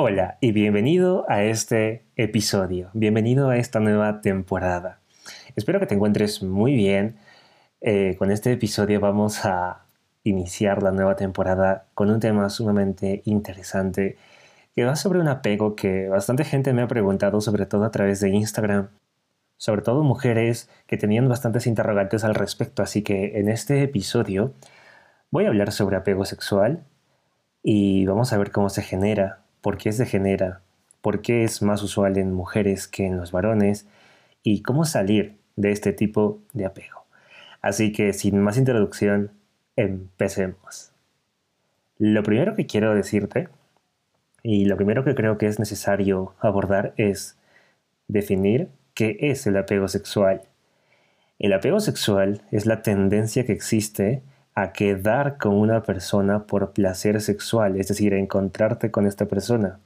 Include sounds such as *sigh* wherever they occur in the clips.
Hola y bienvenido a este episodio, bienvenido a esta nueva temporada. Espero que te encuentres muy bien. Eh, con este episodio vamos a iniciar la nueva temporada con un tema sumamente interesante que va sobre un apego que bastante gente me ha preguntado, sobre todo a través de Instagram, sobre todo mujeres que tenían bastantes interrogantes al respecto, así que en este episodio voy a hablar sobre apego sexual y vamos a ver cómo se genera, por qué se genera, por qué es más usual en mujeres que en los varones y cómo salir de este tipo de apego. Así que sin más introducción, empecemos. Lo primero que quiero decirte y lo primero que creo que es necesario abordar es definir qué es el apego sexual. El apego sexual es la tendencia que existe a quedar con una persona por placer sexual, es decir, a encontrarte con esta persona,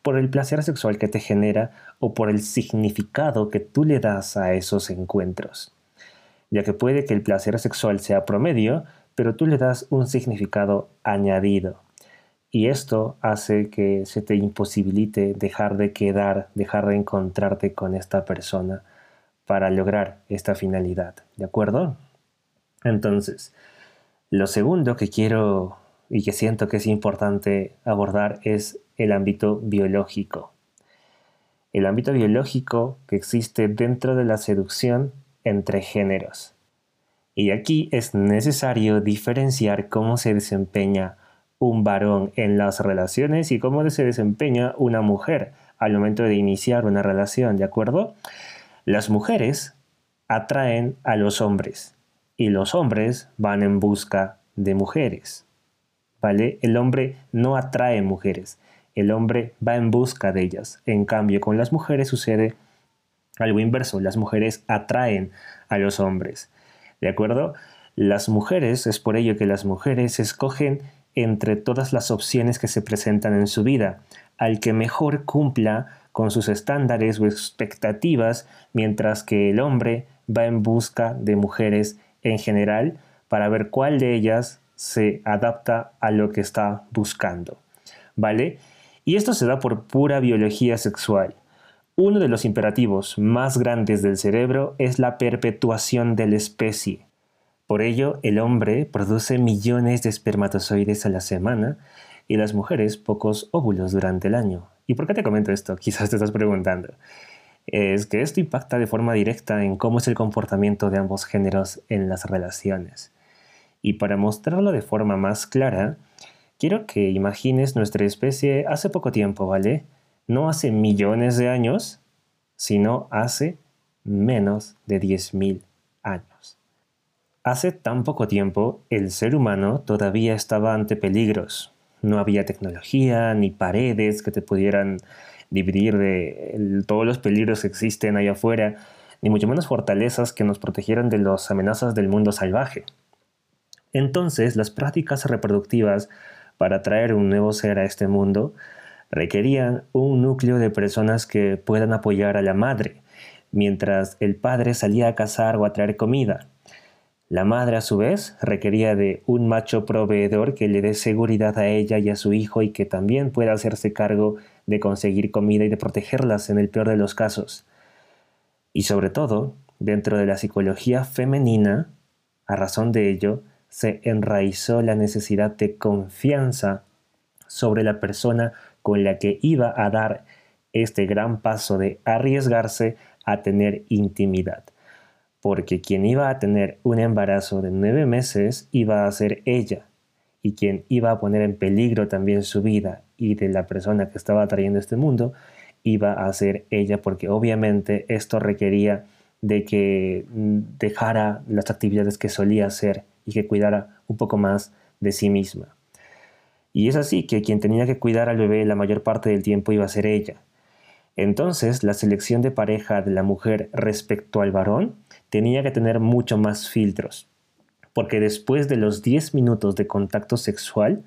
por el placer sexual que te genera o por el significado que tú le das a esos encuentros. Ya que puede que el placer sexual sea promedio, pero tú le das un significado añadido. Y esto hace que se te imposibilite dejar de quedar, dejar de encontrarte con esta persona para lograr esta finalidad. ¿De acuerdo? Entonces, lo segundo que quiero y que siento que es importante abordar es el ámbito biológico. El ámbito biológico que existe dentro de la seducción entre géneros. Y aquí es necesario diferenciar cómo se desempeña un varón en las relaciones y cómo se desempeña una mujer al momento de iniciar una relación, ¿de acuerdo? Las mujeres atraen a los hombres y los hombres van en busca de mujeres. ¿Vale? El hombre no atrae mujeres, el hombre va en busca de ellas. En cambio, con las mujeres sucede algo inverso, las mujeres atraen a los hombres. ¿De acuerdo? Las mujeres, es por ello que las mujeres escogen entre todas las opciones que se presentan en su vida, al que mejor cumpla con sus estándares o expectativas, mientras que el hombre va en busca de mujeres en general para ver cuál de ellas se adapta a lo que está buscando. ¿Vale? Y esto se da por pura biología sexual. Uno de los imperativos más grandes del cerebro es la perpetuación de la especie. Por ello, el hombre produce millones de espermatozoides a la semana y las mujeres pocos óvulos durante el año. ¿Y por qué te comento esto? *laughs* Quizás te estás preguntando. Es que esto impacta de forma directa en cómo es el comportamiento de ambos géneros en las relaciones. Y para mostrarlo de forma más clara, quiero que imagines nuestra especie hace poco tiempo, ¿vale? No hace millones de años, sino hace menos de 10.000 años. Hace tan poco tiempo, el ser humano todavía estaba ante peligros. No había tecnología ni paredes que te pudieran dividir de todos los peligros que existen allá afuera, ni mucho menos fortalezas que nos protegieran de las amenazas del mundo salvaje. Entonces, las prácticas reproductivas para traer un nuevo ser a este mundo requerían un núcleo de personas que puedan apoyar a la madre, mientras el padre salía a cazar o a traer comida. La madre, a su vez, requería de un macho proveedor que le dé seguridad a ella y a su hijo y que también pueda hacerse cargo de conseguir comida y de protegerlas en el peor de los casos. Y sobre todo, dentro de la psicología femenina, a razón de ello, se enraizó la necesidad de confianza sobre la persona con la que iba a dar este gran paso de arriesgarse a tener intimidad porque quien iba a tener un embarazo de nueve meses iba a ser ella, y quien iba a poner en peligro también su vida y de la persona que estaba trayendo este mundo iba a ser ella, porque obviamente esto requería de que mm, dejara las actividades que solía hacer y que cuidara un poco más de sí misma. Y es así que quien tenía que cuidar al bebé la mayor parte del tiempo iba a ser ella. Entonces, la selección de pareja de la mujer respecto al varón tenía que tener mucho más filtros, porque después de los 10 minutos de contacto sexual,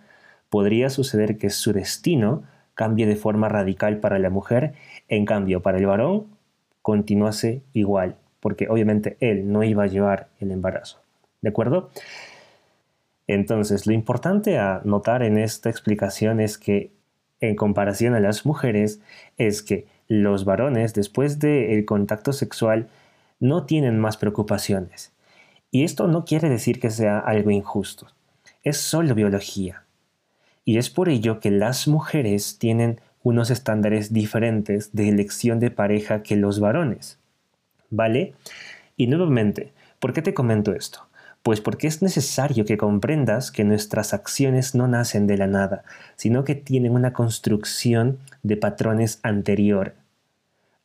podría suceder que su destino cambie de forma radical para la mujer, en cambio para el varón continuase igual, porque obviamente él no iba a llevar el embarazo. ¿De acuerdo? Entonces, lo importante a notar en esta explicación es que en comparación a las mujeres es que los varones después del contacto sexual no tienen más preocupaciones. Y esto no quiere decir que sea algo injusto, es solo biología. Y es por ello que las mujeres tienen unos estándares diferentes de elección de pareja que los varones. ¿Vale? Y nuevamente, ¿por qué te comento esto? Pues porque es necesario que comprendas que nuestras acciones no nacen de la nada, sino que tienen una construcción de patrones anterior.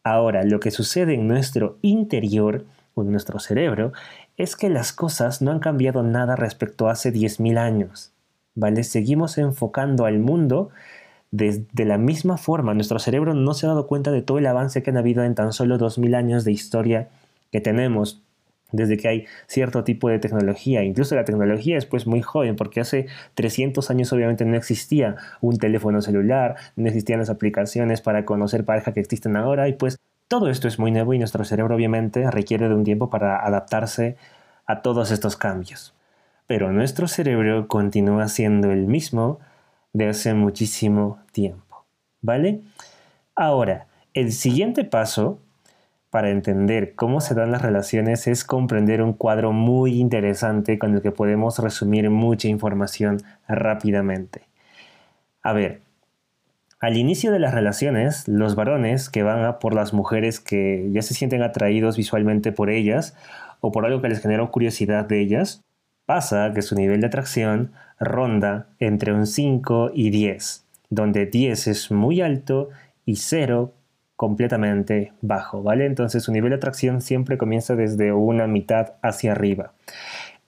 Ahora, lo que sucede en nuestro interior, o en nuestro cerebro, es que las cosas no han cambiado nada respecto a hace 10.000 años. ¿Vale? Seguimos enfocando al mundo de, la misma forma. Nuestro cerebro no se ha dado cuenta de todo el avance que han habido en tan solo 2.000 años de historia que tenemos desde que hay cierto tipo de tecnología. Incluso la tecnología es pues muy joven, porque hace 300 años obviamente no existía un teléfono celular, no existían las aplicaciones para conocer pareja que existen ahora, y pues todo esto es muy nuevo y nuestro cerebro obviamente requiere de un tiempo para adaptarse a todos estos cambios. Pero nuestro cerebro continúa siendo el mismo de hace muchísimo tiempo. ¿Vale? Ahora, el siguiente paso para entender cómo se dan las relaciones es comprender un cuadro muy interesante con el que podemos resumir mucha información rápidamente. A ver, al inicio de las relaciones, los varones que van a por las mujeres que ya se sienten atraídos visualmente por ellas o por algo que les generó curiosidad de ellas, pasa que su nivel de atracción ronda entre un 5 y 10, donde 10 es muy alto y 0 completamente bajo, ¿vale? Entonces su nivel de atracción siempre comienza desde una mitad hacia arriba.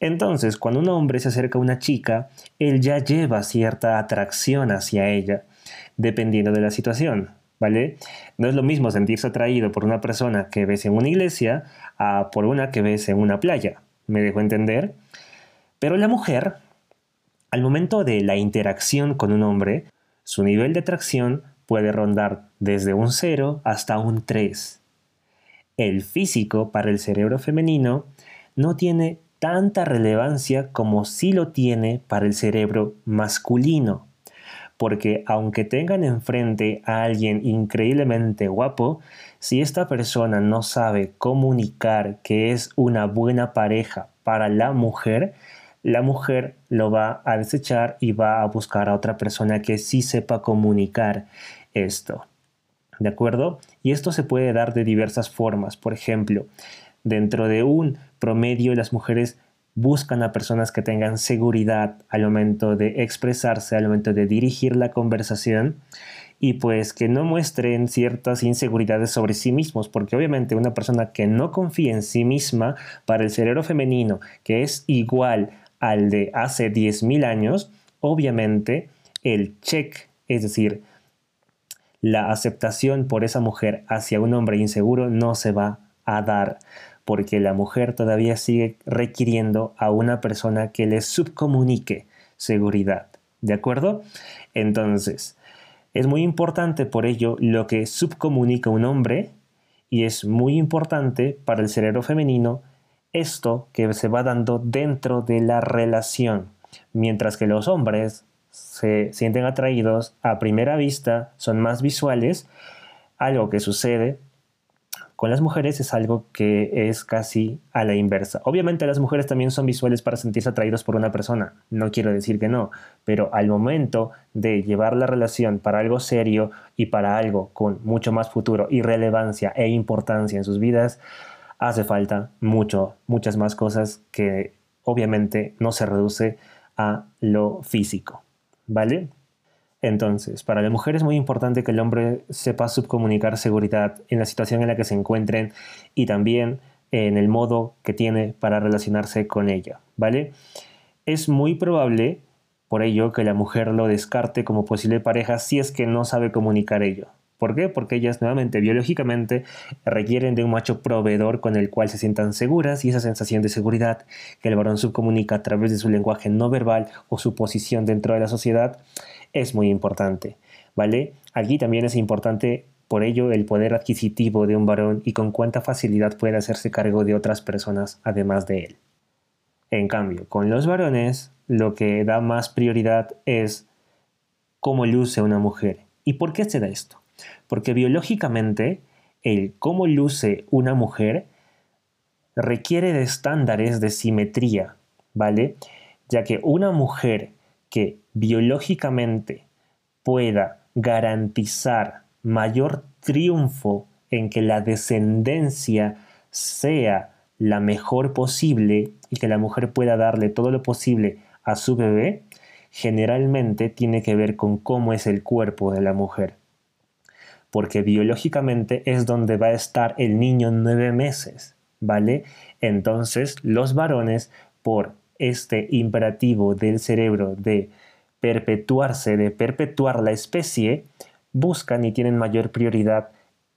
Entonces, cuando un hombre se acerca a una chica, él ya lleva cierta atracción hacia ella, dependiendo de la situación, ¿vale? No es lo mismo sentirse atraído por una persona que ves en una iglesia a por una que ves en una playa. ¿Me dejo entender? Pero la mujer, al momento de la interacción con un hombre, su nivel de atracción puede rondar desde un 0 hasta un 3. El físico para el cerebro femenino no tiene tanta relevancia como sí lo tiene para el cerebro masculino, porque aunque tengan enfrente a alguien increíblemente guapo, si esta persona no sabe comunicar que es una buena pareja para la mujer, la mujer lo va a desechar y va a buscar a otra persona que sí sepa comunicar esto. ¿De acuerdo? Y esto se puede dar de diversas formas. Por ejemplo, dentro de un promedio las mujeres buscan a personas que tengan seguridad al momento de expresarse, al momento de dirigir la conversación y pues que no muestren ciertas inseguridades sobre sí mismos, porque obviamente una persona que no confía en sí misma para el cerebro femenino, que es igual al de hace 10.000 años, obviamente el check, es decir, la aceptación por esa mujer hacia un hombre inseguro no se va a dar, porque la mujer todavía sigue requiriendo a una persona que le subcomunique seguridad. ¿De acuerdo? Entonces, es muy importante por ello lo que subcomunica un hombre y es muy importante para el cerebro femenino esto que se va dando dentro de la relación, mientras que los hombres se sienten atraídos a primera vista, son más visuales, algo que sucede con las mujeres es algo que es casi a la inversa. Obviamente las mujeres también son visuales para sentirse atraídos por una persona, no quiero decir que no, pero al momento de llevar la relación para algo serio y para algo con mucho más futuro y relevancia e importancia en sus vidas, hace falta mucho, muchas más cosas que obviamente no se reduce a lo físico. ¿vale? Entonces, para la mujer es muy importante que el hombre sepa subcomunicar seguridad en la situación en la que se encuentren y también en el modo que tiene para relacionarse con ella, ¿vale? Es muy probable, por ello, que la mujer lo descarte como posible pareja si es que no sabe comunicar ello. ¿Por qué? Porque ellas nuevamente biológicamente requieren de un macho proveedor con el cual se sientan seguras y esa sensación de seguridad que el varón subcomunica a través de su lenguaje no verbal o su posición dentro de la sociedad es muy importante, ¿vale? Aquí también es importante por ello el poder adquisitivo de un varón y con cuánta facilidad puede hacerse cargo de otras personas además de él. En cambio, con los varones lo que da más prioridad es cómo luce una mujer ¿Y por qué se da esto? Porque biológicamente el cómo luce una mujer requiere de estándares de simetría, ¿vale? Ya que una mujer que biológicamente pueda garantizar mayor triunfo en que la descendencia sea la mejor posible y que la mujer pueda darle todo lo posible a su bebé, generalmente tiene que ver con cómo es el cuerpo de la mujer. Porque biológicamente es donde va a estar el niño nueve meses, ¿vale? Entonces los varones, por este imperativo del cerebro de perpetuarse, de perpetuar la especie, buscan y tienen mayor prioridad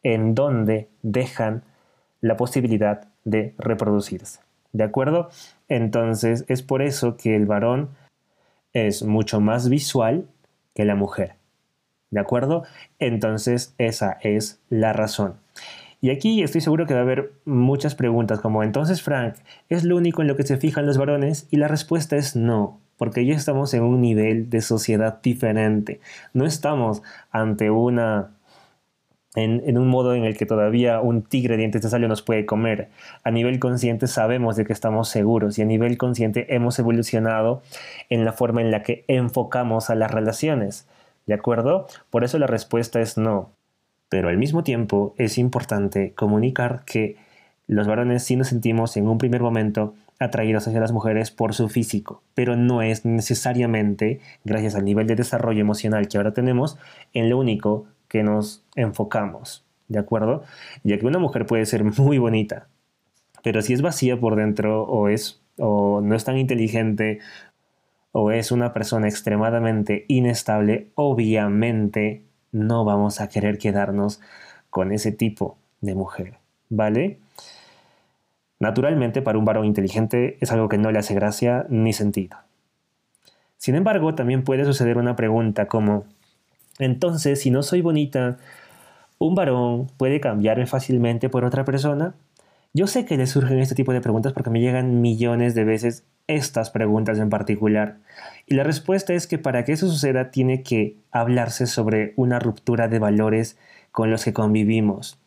en donde dejan la posibilidad de reproducirse. ¿De acuerdo? Entonces es por eso que el varón es mucho más visual que la mujer. ¿De acuerdo? Entonces esa es la razón. Y aquí estoy seguro que va a haber muchas preguntas como entonces Frank, ¿es lo único en lo que se fijan los varones? Y la respuesta es no, porque ya estamos en un nivel de sociedad diferente. No estamos ante una en, un modo en el que todavía un tigre dientes de salió nos puede comer. A nivel consciente sabemos de que estamos seguros y a nivel consciente hemos evolucionado en la forma en la que enfocamos a las relaciones. ¿De acuerdo? Por eso la respuesta es no. Pero al mismo tiempo es importante comunicar que los varones sí nos sentimos en un primer momento atraídos hacia las mujeres por su físico, pero no es necesariamente, gracias al nivel de desarrollo emocional que ahora tenemos, en lo único que nos enfocamos, ¿de acuerdo? Ya que una mujer puede ser muy bonita, pero si es vacía por dentro o es o no es tan inteligente o es una persona extremadamente inestable, obviamente no vamos a querer quedarnos con ese tipo de mujer, ¿vale? Naturalmente, para un varón inteligente es algo que no le hace gracia ni sentido. Sin embargo, también puede suceder una pregunta como, entonces, si no soy bonita, ¿un varón puede cambiarme fácilmente por otra persona? Yo sé que le surgen este tipo de preguntas porque me llegan millones de veces estas preguntas en particular. Y la respuesta es que para que eso suceda tiene que hablarse sobre una ruptura de valores con los que convivimos.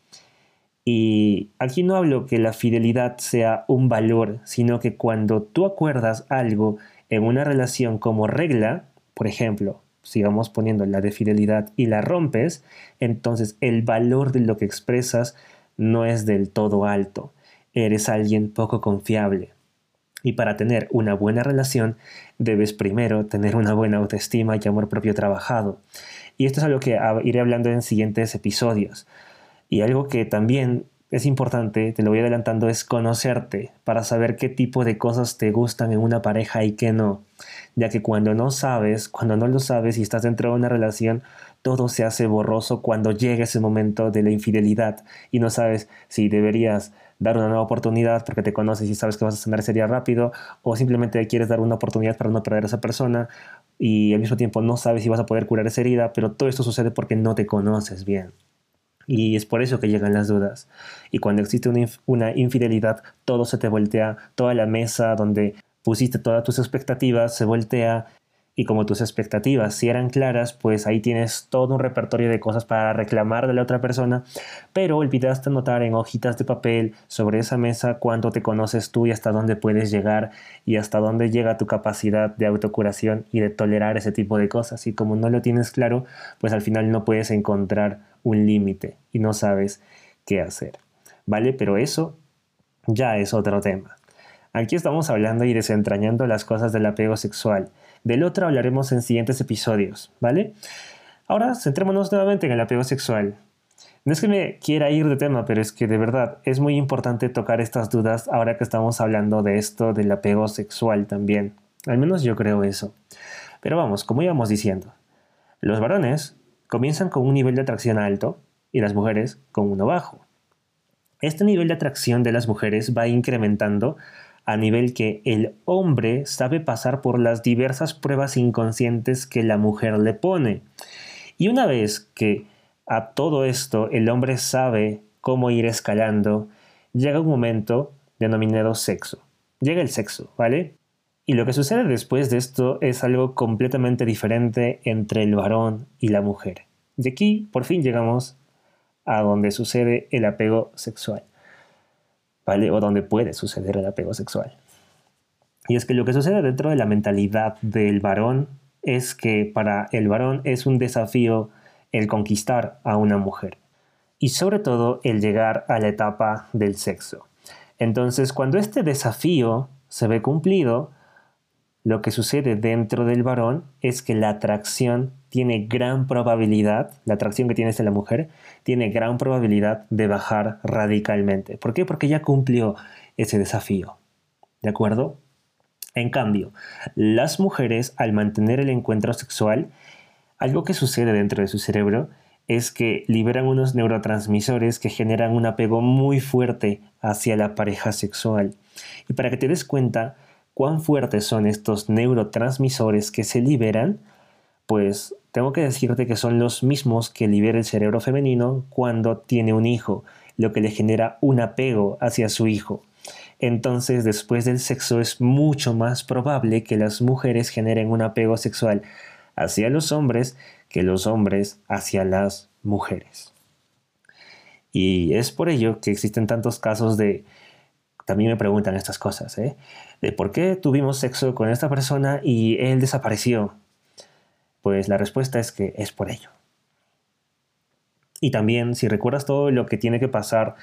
Y aquí no hablo que la fidelidad sea un valor, sino que cuando tú acuerdas algo en una relación como regla, por ejemplo, sigamos poniendo la de fidelidad y la rompes, entonces el valor de lo que expresas no es del todo alto. Eres alguien poco confiable. Y para tener una buena relación debes primero tener una buena autoestima y amor propio trabajado. Y esto es algo que iré hablando en siguientes episodios. Y algo que también es importante, te lo voy adelantando, es conocerte para saber qué tipo de cosas te gustan en una pareja y qué no. Ya que cuando no sabes, cuando no lo sabes y estás dentro de una relación, todo se hace borroso cuando llega ese momento de la infidelidad y no sabes si deberías dar una nueva oportunidad porque te conoces y sabes que vas a sanar sería rápido o simplemente quieres dar una oportunidad para no perder a esa persona y al mismo tiempo no sabes si vas a poder curar esa herida, pero todo esto sucede porque no te conoces bien. Y es por eso que llegan las dudas. Y cuando existe una, una infidelidad, todo se te voltea, toda la mesa donde pusiste todas tus expectativas se voltea y como tus expectativas si eran claras, pues ahí tienes todo un repertorio de cosas para reclamar de la otra persona, pero olvidaste anotar en hojitas de papel sobre esa mesa cuánto te conoces tú y hasta dónde puedes llegar y hasta dónde llega tu capacidad de autocuración y de tolerar ese tipo de cosas. Y como no lo tienes claro, pues al final no puedes encontrar un límite y no sabes qué hacer. ¿Vale? Pero eso ya es otro tema. Aquí estamos hablando y desentrañando las cosas del apego sexual. Del otro hablaremos en siguientes episodios, ¿vale? Ahora centrémonos nuevamente en el apego sexual. No es que me quiera ir de tema, pero es que de verdad es muy importante tocar estas dudas ahora que estamos hablando de esto del apego sexual también. Al menos yo creo eso. Pero vamos, como íbamos diciendo, los varones comienzan con un nivel de atracción alto y las mujeres con uno bajo. Este nivel de atracción de las mujeres va incrementando a nivel que el hombre sabe pasar por las diversas pruebas inconscientes que la mujer le pone. Y una vez que a todo esto el hombre sabe cómo ir escalando, llega un momento denominado sexo. Llega el sexo, ¿vale? Y lo que sucede después de esto es algo completamente diferente entre el varón y la mujer. Y aquí por fin llegamos a donde sucede el apego sexual, O donde puede suceder el apego sexual. Y es que lo que sucede dentro de la mentalidad del varón es que para el varón es un desafío el conquistar a una mujer y sobre todo el llegar a la etapa del sexo. Entonces, cuando este desafío se ve cumplido, lo que sucede dentro del varón es que la atracción tiene gran probabilidad, la atracción que tiene hacia la mujer, tiene gran probabilidad de bajar radicalmente. ¿Por qué? Porque ya cumplió ese desafío. ¿De acuerdo? En cambio, las mujeres, al mantener el encuentro sexual, algo que sucede dentro de su cerebro es que liberan unos neurotransmisores que generan un apego muy fuerte hacia la pareja sexual. Y para que te des cuenta cuán fuertes son estos neurotransmisores que se liberan, pues tengo que decirte que son los mismos que libera el cerebro femenino cuando tiene un hijo, lo que le genera un apego hacia su hijo. Entonces, después del sexo es mucho más probable que las mujeres generen un apego sexual hacia los hombres que los hombres hacia las mujeres. Y es por ello que existen tantos casos de... También me preguntan estas cosas, ¿eh? De por qué tuvimos sexo con esta persona y él desapareció. Pues la respuesta es que es por ello. Y también, si recuerdas todo lo que tiene que pasar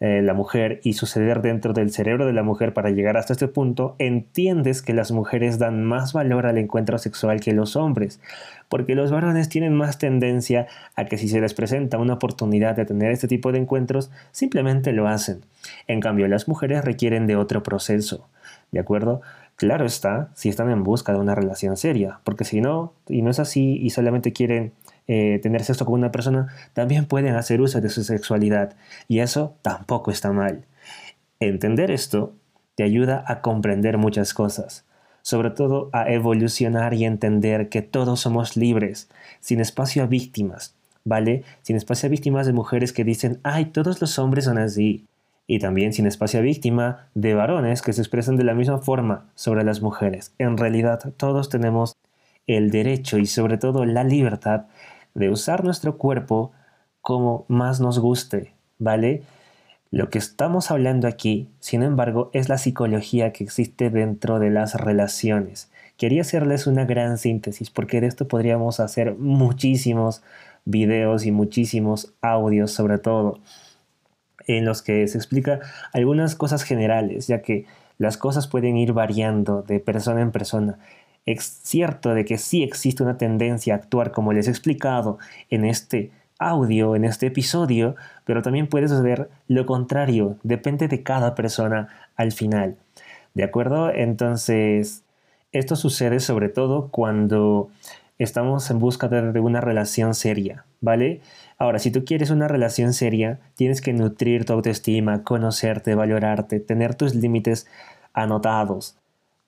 eh, la mujer y suceder dentro del cerebro de la mujer para llegar hasta este punto, entiendes que las mujeres dan más valor al encuentro sexual que los hombres, porque los varones tienen más tendencia a que si se les presenta una oportunidad de tener este tipo de encuentros, simplemente lo hacen. En cambio, las mujeres requieren de otro proceso, ¿de acuerdo? Claro está, si están en busca de una relación seria, porque si no, y no es así, y solamente quieren eh, tener sexo con una persona, también pueden hacer uso de su sexualidad, y eso tampoco está mal. Entender esto te ayuda a comprender muchas cosas, sobre todo a evolucionar y entender que todos somos libres, sin espacio a víctimas, ¿vale? Sin espacio a víctimas de mujeres que dicen, ay, todos los hombres son así y también sin espacio a víctima de varones que se expresan de la misma forma sobre las mujeres. En realidad todos tenemos el derecho y sobre todo la libertad de usar nuestro cuerpo como más nos guste, ¿vale? Lo que estamos hablando aquí, sin embargo, es la psicología que existe dentro de las relaciones. Quería hacerles una gran síntesis porque de esto podríamos hacer muchísimos videos y muchísimos audios sobre todo en los que se explica algunas cosas generales, ya que las cosas pueden ir variando de persona en persona. Es cierto de que sí existe una tendencia a actuar como les he explicado en este audio, en este episodio, pero también puede suceder lo contrario, depende de cada persona al final. ¿De acuerdo? Entonces, esto sucede sobre todo cuando estamos en busca de una relación seria, ¿vale? Ahora, si tú quieres una relación seria, tienes que nutrir tu autoestima, conocerte, valorarte, tener tus límites anotados.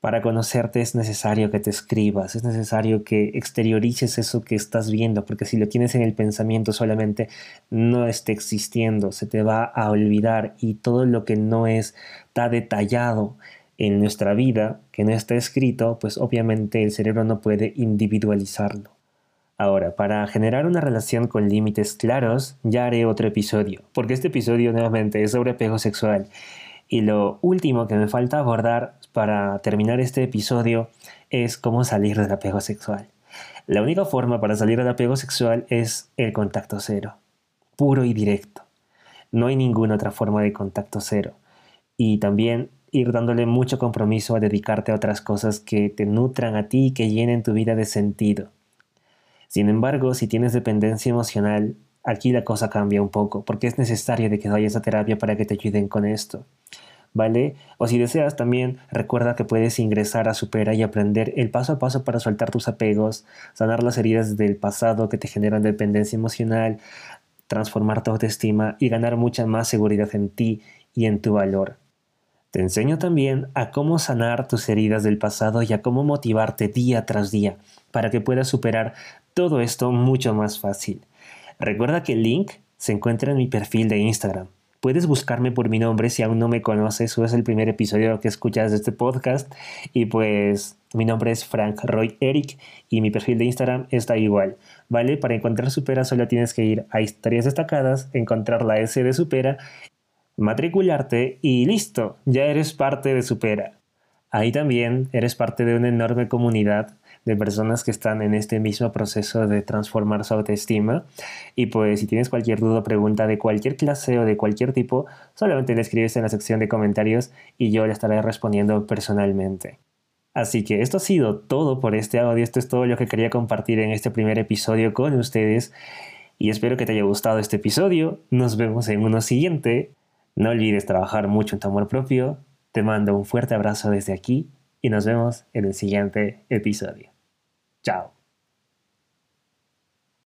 Para conocerte es necesario que te escribas, es necesario que exteriorices eso que estás viendo, porque si lo tienes en el pensamiento solamente no está existiendo, se te va a olvidar y todo lo que no está detallado en nuestra vida, que no está escrito, pues obviamente el cerebro no puede individualizarlo. Ahora, para generar una relación con límites claros, ya haré otro episodio, porque este episodio nuevamente es sobre apego sexual. Y lo último que me falta abordar para terminar este episodio es cómo salir del apego sexual. La única forma para salir del apego sexual es el contacto cero, puro y directo. No hay ninguna otra forma de contacto cero. Y también ir dándole mucho compromiso a dedicarte a otras cosas que te nutran a ti y que llenen tu vida de sentido. Sin embargo, si tienes dependencia emocional, aquí la cosa cambia un poco, porque es necesario de que vayas a terapia para que te ayuden con esto. ¿Vale? O si deseas también, recuerda que puedes ingresar a Supera y aprender el paso a paso para soltar tus apegos, sanar las heridas del pasado que te generan dependencia emocional, transformar tu autoestima y ganar mucha más seguridad en ti y en tu valor. Te enseño también a cómo sanar tus heridas del pasado y a cómo motivarte día tras día para que puedas superar todo esto mucho más fácil. Recuerda que el link se encuentra en mi perfil de Instagram. Puedes buscarme por mi nombre si aún no me conoces o es el primer episodio que escuchas de este podcast y pues Mi nombre es Frank Roy Eric y mi perfil de Instagram está igual, ¿vale? Para encontrar Supera solo tienes que ir a historias destacadas, encontrar la S de Supera, matricularte y listo, ya eres parte de Supera. Ahí también eres parte de una enorme comunidad de personas que están en este mismo proceso de transformar su autoestima. Y pues si tienes cualquier duda o pregunta de cualquier clase o de cualquier tipo, solamente le escribes en la sección de comentarios y yo le estaré respondiendo personalmente. Así que esto ha sido todo por este audio, esto es todo lo que quería compartir en este primer episodio con ustedes y espero que te haya gustado este episodio. Nos vemos en uno siguiente. No olvides trabajar mucho en tu amor propio. Te mando un fuerte abrazo desde aquí y nos vemos en el siguiente episodio. Chao.